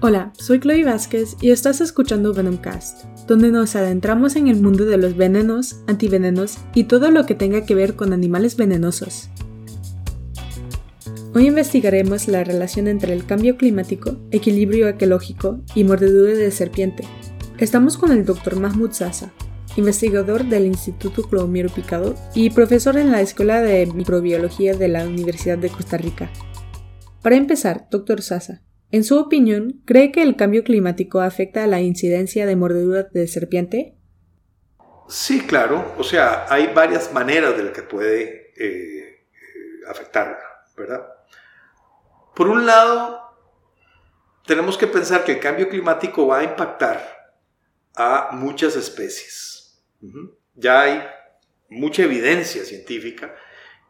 Hola, soy Chloe Vázquez y estás escuchando Venomcast, donde nos adentramos en el mundo de los venenos, antivenenos y todo lo que tenga que ver con animales venenosos. Hoy investigaremos la relación entre el cambio climático, equilibrio ecológico y mordedura de serpiente. Estamos con el Dr. Mahmoud Sasa, investigador del Instituto Clomiro Picado y profesor en la Escuela de Microbiología de la Universidad de Costa Rica. Para empezar, Dr. Sasa, en su opinión, ¿cree que el cambio climático afecta a la incidencia de mordedura de serpiente? Sí, claro. O sea, hay varias maneras de las que puede eh, afectarla, ¿verdad? Por un lado, tenemos que pensar que el cambio climático va a impactar a muchas especies. Ya hay mucha evidencia científica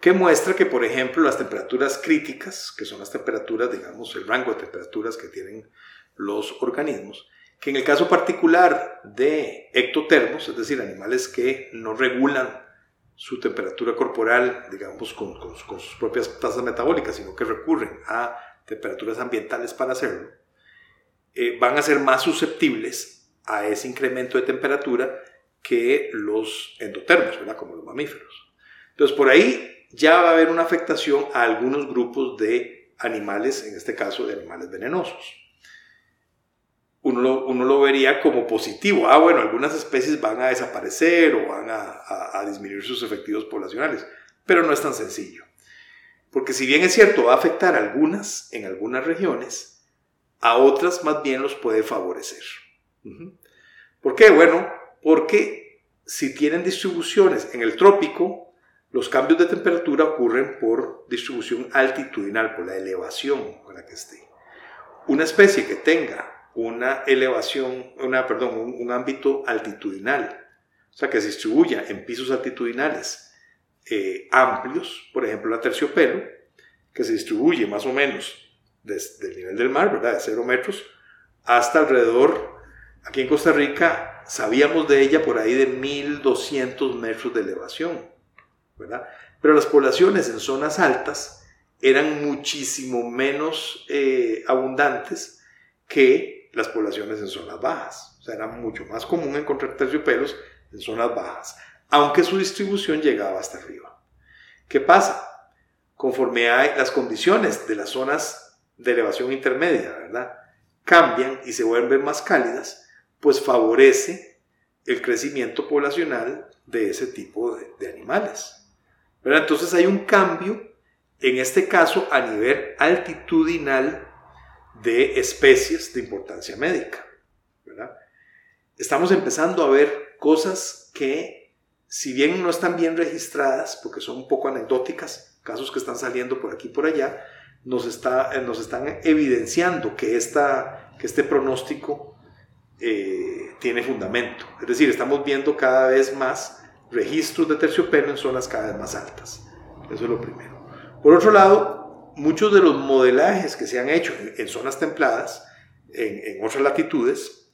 que muestra que, por ejemplo, las temperaturas críticas, que son las temperaturas, digamos, el rango de temperaturas que tienen los organismos, que en el caso particular de ectotermos, es decir, animales que no regulan su temperatura corporal, digamos, con, sus propias tasas metabólicas, sino que recurren a temperaturas ambientales para hacerlo, eh, van a ser más susceptibles a ese incremento de temperatura que los endotermos, ¿verdad? como los mamíferos. Entonces, por ahí ya va a haber una afectación a algunos grupos de animales, en este caso de animales venenosos. Uno lo, uno lo vería como positivo. Ah, bueno, algunas especies van a desaparecer o van a, a disminuir sus efectivos poblacionales, pero no es tan sencillo. Porque si bien es cierto, va a afectar a algunas en algunas regiones, a otras más bien los puede favorecer. ¿Por qué? Bueno, porque si tienen distribuciones en el trópico, los cambios de temperatura ocurren por distribución altitudinal, por la elevación con la que esté. Una especie que tenga una elevación, una, perdón, un, ámbito altitudinal, o sea, que se distribuya en pisos altitudinales eh, amplios, por ejemplo, la terciopelo, que se distribuye más o menos desde el nivel del mar, ¿verdad? De 0 metros, hasta alrededor, aquí en Costa Rica, sabíamos de ella por ahí de 1200 metros de elevación. Pero las poblaciones en zonas altas eran muchísimo menos eh, abundantes que las poblaciones en zonas bajas. O sea, era mucho más común encontrar terciopelos en zonas bajas, aunque su distribución llegaba hasta arriba. ¿Qué pasa? Conforme las condiciones de las zonas de elevación intermedia. Cambian y se vuelven más cálidas, pues favorece el crecimiento poblacional de ese tipo de animales. Entonces hay un cambio, en este caso a nivel altitudinal de especies de importancia médica. Estamos empezando a ver cosas que, si bien no están bien registradas, porque son un poco anecdóticas, casos que están saliendo por aquí y por allá, nos, está, eh, nos están evidenciando que, esta, que este pronóstico eh, tiene fundamento. Es decir, estamos viendo cada vez más registros de terciopelo en zonas cada vez más altas. Eso es lo primero. Por otro lado, muchos de los modelajes que se han hecho en, zonas templadas, en, otras latitudes,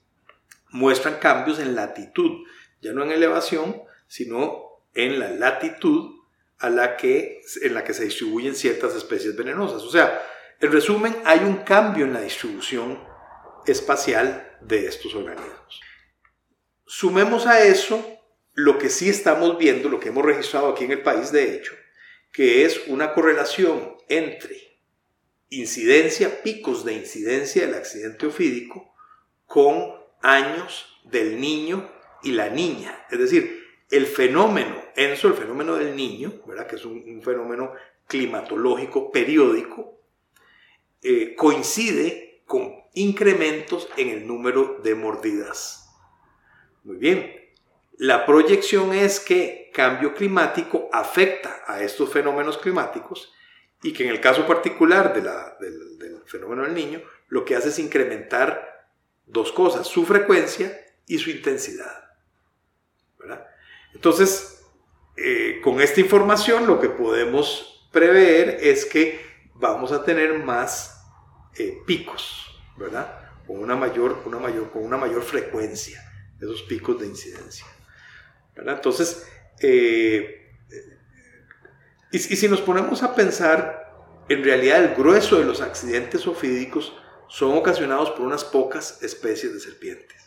muestran cambios en latitud, ya no en elevación, sino en la latitud a la que, en la que se distribuyen ciertas especies venenosas. O sea, en resumen, hay un cambio en la distribución espacial de estos organismos. Sumemos a eso lo que sí estamos viendo, lo que hemos registrado aquí en el país de hecho, que es una correlación entre incidencia, picos de incidencia del accidente ofídico con años del niño y la niña. Es decir, el fenómeno, ENSO, el fenómeno del niño, ¿verdad? que es un, fenómeno climatológico periódico, eh, coincide con incrementos en el número de mordidas. Muy bien, la proyección es que cambio climático afecta a estos fenómenos climáticos y que en el caso particular del, fenómeno del niño, lo que hace es incrementar dos cosas, su frecuencia y su intensidad. Entonces, eh, con esta información lo que podemos prever es que vamos a tener más eh, picos, ¿verdad? Con una, mayor, una mayor, con una mayor frecuencia, esos picos de incidencia. Entonces, eh, y, si nos ponemos a pensar, en realidad el grueso de los accidentes ofídicos son ocasionados por unas pocas especies de serpientes.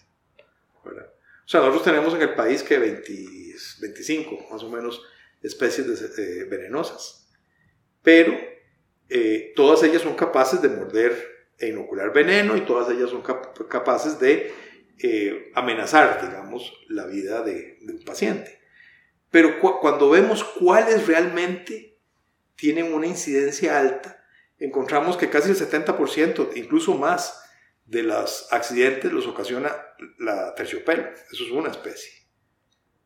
O sea, nosotros tenemos en el país que 25 más o menos especies eh, venenosas, pero eh, todas ellas son capaces de morder e inocular veneno y todas ellas son capaces de eh, amenazar, digamos, la vida de, un paciente. Pero cuando vemos cuáles realmente tienen una incidencia alta, encontramos que casi el 70%, incluso más, de los accidentes los ocasiona la terciopelo. Eso es una especie.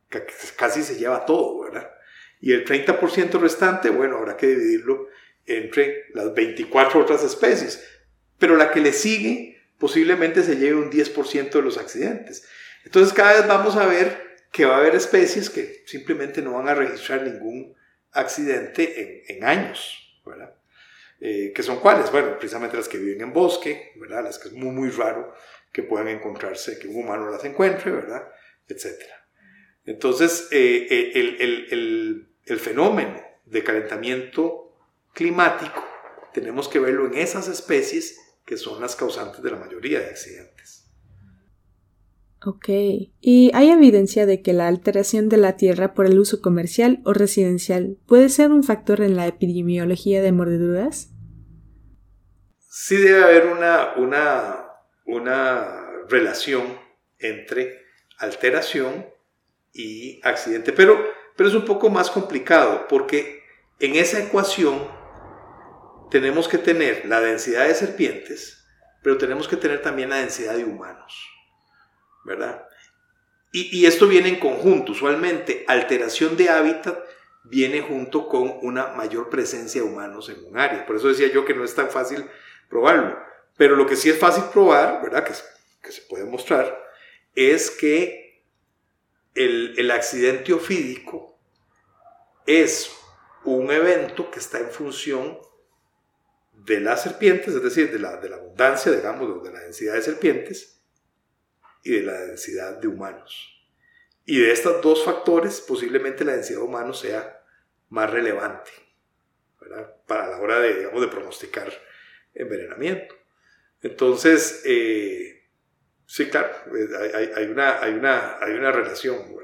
Que casi se lleva todo, ¿verdad? Y el 30% restante, bueno, habrá que dividirlo entre las 24 otras especies pero la que le sigue posiblemente se lleve un 10% de los accidentes. Entonces cada vez vamos a ver que va a haber especies que simplemente no van a registrar ningún accidente en, años, ¿verdad? Eh, ¿Que son cuáles? Bueno, precisamente las que viven en bosque, ¿verdad? Las que es muy, muy raro que puedan encontrarse, que un humano las encuentre, ¿verdad? Etcétera. Entonces, eh, eh, el, el, el fenómeno de calentamiento climático tenemos que verlo en esas especies que son las causantes de la mayoría de accidentes. Ok. ¿Y hay evidencia de que la alteración de la tierra por el uso comercial o residencial puede ser un factor en la epidemiología de mordeduras? Sí debe haber una, una, una relación entre alteración y accidente, pero, pero es un poco más complicado porque en esa ecuación tenemos que tener la densidad de serpientes, pero tenemos que tener también la densidad de humanos, ¿verdad? Y, esto viene en conjunto, usualmente alteración de hábitat viene junto con una mayor presencia de humanos en un área. Por eso decía yo que no es tan fácil probarlo. Pero lo que sí es fácil probar, ¿verdad? Que, que se puede mostrar, es que el, el accidente ofídico es un evento que está en función de las serpientes, es decir, de la, de la abundancia, digamos, de la densidad de serpientes y de la densidad de humanos. Y de estos dos factores, posiblemente la densidad de humanos sea más relevante para la hora de, digamos, de pronosticar envenenamiento. Entonces, eh, sí, claro, eh, hay, una, hay, una, hay una relación.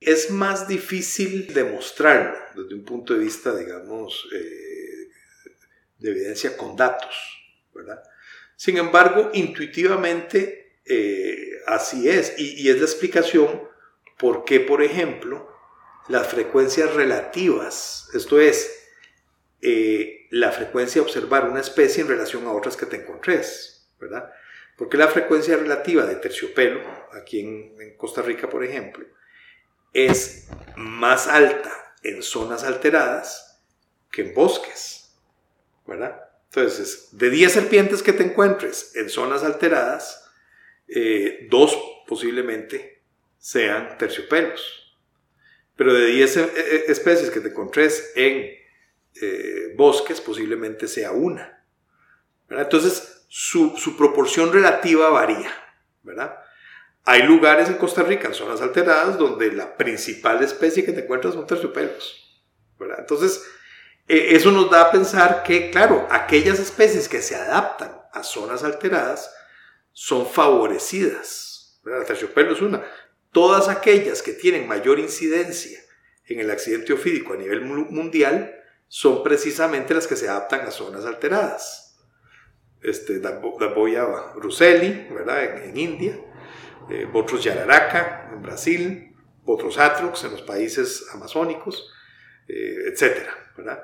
Es más difícil demostrarlo desde un punto de vista, digamos, eh, de evidencia con datos, ¿verdad? Sin embargo, intuitivamente eh, así es, y, es la explicación por qué, por ejemplo, las frecuencias relativas, esto es, eh, la frecuencia de observar una especie en relación a otras que te encontres, ¿verdad? Porque la frecuencia relativa de terciopelo, aquí en, en Costa Rica, por ejemplo, es más alta en zonas alteradas que en bosques. Entonces, de 10 serpientes que te encuentres en zonas alteradas, eh, dos posiblemente sean terciopelos. Pero de 10 eh, eh, especies que te encontres en bosques, posiblemente sea una. Entonces, su, proporción relativa varía. Hay lugares en Costa Rica, en zonas alteradas, donde la principal especie que te encuentras son terciopelos. Entonces, eso nos da a pensar que, claro, aquellas especies que se adaptan a zonas alteradas son favorecidas. El terciopelo es una. Todas aquellas que tienen mayor incidencia en el accidente ofídico a nivel mundial son precisamente las que se adaptan a zonas alteradas. Este, Daboya russelli, ¿verdad? En, India, eh, yararaca en Brasil, Botros atrox en los países amazónicos, eh, etcétera, ¿verdad?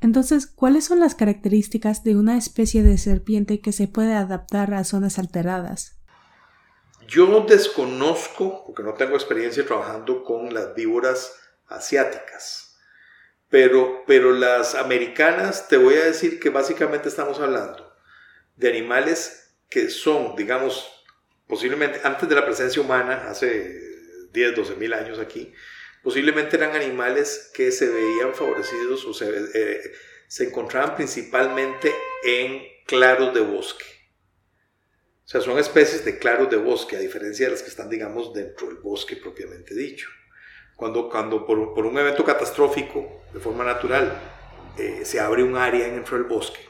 Entonces, ¿cuáles son las características de una especie de serpiente que se puede adaptar a zonas alteradas? Yo desconozco, porque no tengo experiencia trabajando con las víboras asiáticas, pero, pero las americanas te voy a decir que básicamente estamos hablando de animales que son, digamos, posiblemente antes de la presencia humana, hace 10, 12 mil años aquí, Posiblemente eran animales que se veían favorecidos o se, eh, se encontraban principalmente en claros de bosque. O sea, son especies de claros de bosque, a diferencia de las que están, digamos, dentro del bosque propiamente dicho. Cuando, cuando por, un evento catastrófico, de forma natural, eh, se abre un área dentro del bosque,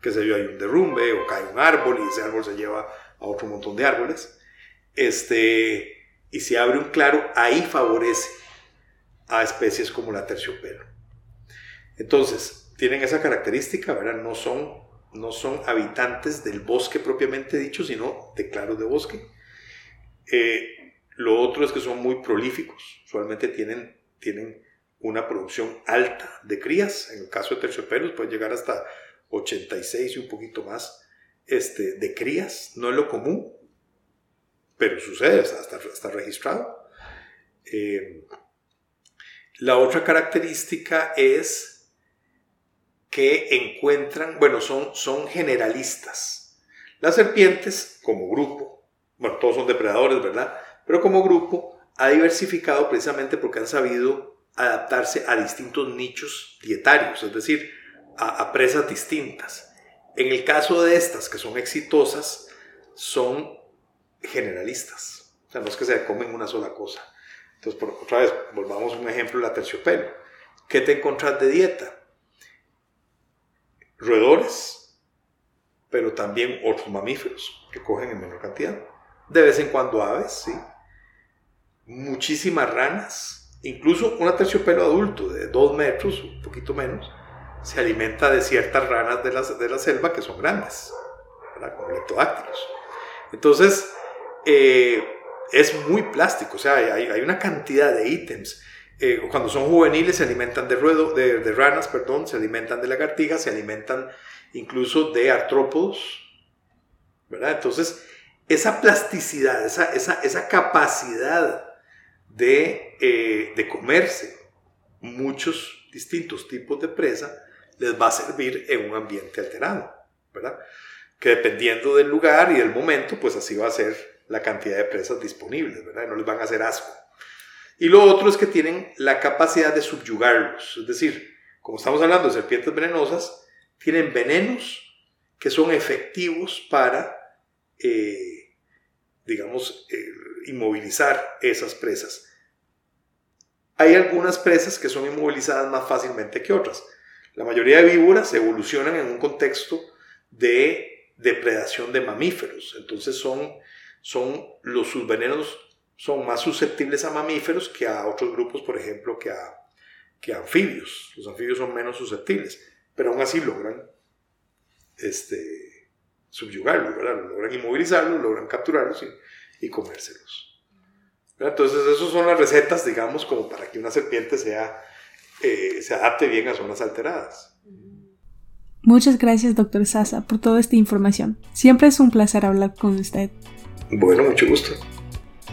que se yo, hay un derrumbe o cae un árbol y ese árbol se lleva a otro montón de árboles. Este, y si abre un claro, ahí favorece a especies como la terciopelo. Entonces, tienen esa característica, ¿verdad? No son, no son habitantes del bosque propiamente dicho, sino de claros de bosque. Eh, lo otro es que son muy prolíficos, usualmente tienen, tienen una producción alta de crías, en el caso de terciopelos puede llegar hasta 86 y un poquito más este, de crías, no es lo común, pero sucede, está, está registrado. Eh, la otra característica es que encuentran, bueno, son, son generalistas. Las serpientes, como grupo, bueno, todos son depredadores, ¿verdad? Pero como grupo ha diversificado precisamente porque han sabido adaptarse a distintos nichos dietarios, es decir, a, presas distintas. En el caso de estas, que son exitosas, son generalistas. O sea, no es que se comen una sola cosa. Entonces, por, otra vez, volvamos a un ejemplo, la terciopelo. ¿Qué te encontrás de dieta? Roedores, pero también otros mamíferos que cogen en menor cantidad. De vez en cuando aves, sí. Muchísimas ranas, incluso una terciopelo adulto de dos metros, un poquito menos, se alimenta de ciertas ranas de la, de la selva que son grandes, como leptodáctilos. Entonces, eh, es muy plástico, o sea, hay, hay una cantidad de ítems. Eh, cuando son juveniles se alimentan de, ruedo, de, de, ranas, perdón, se alimentan de lagartijas, se alimentan incluso de artrópodos, ¿verdad? Entonces, esa plasticidad, esa, esa, esa capacidad de, eh, de comerse muchos distintos tipos de presa, les va a servir en un ambiente alterado, ¿verdad? Que dependiendo del lugar y del momento, pues así va a ser la cantidad de presas disponibles, ¿verdad? No les van a hacer asco. Y lo otro es que tienen la capacidad de subyugarlos, es decir, como estamos hablando de serpientes venenosas, tienen venenos que son efectivos para, eh, digamos, eh, inmovilizar esas presas. Hay algunas presas que son inmovilizadas más fácilmente que otras. La mayoría de víboras evolucionan en un contexto de depredación de mamíferos, entonces son, son los sus venenos son más susceptibles a mamíferos que a otros grupos, por ejemplo, que a, que anfibios. Los anfibios son menos susceptibles, pero aún así logran este, subyugarlos, logran inmovilizarlos, logran capturarlos y, y comérselos. Entonces, esas son las recetas, digamos, como para que una serpiente sea eh, se adapte bien a zonas alteradas. Muchas gracias, doctor Sasa, por toda esta información. Siempre es un placer hablar con usted. Bueno, mucho gusto.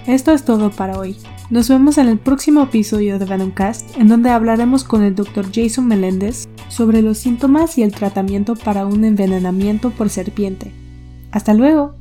Esto es todo para hoy. Nos vemos en el próximo episodio de Venomcast, en donde hablaremos con el Dr. Jason Meléndez sobre los síntomas y el tratamiento para un envenenamiento por serpiente. Hasta luego.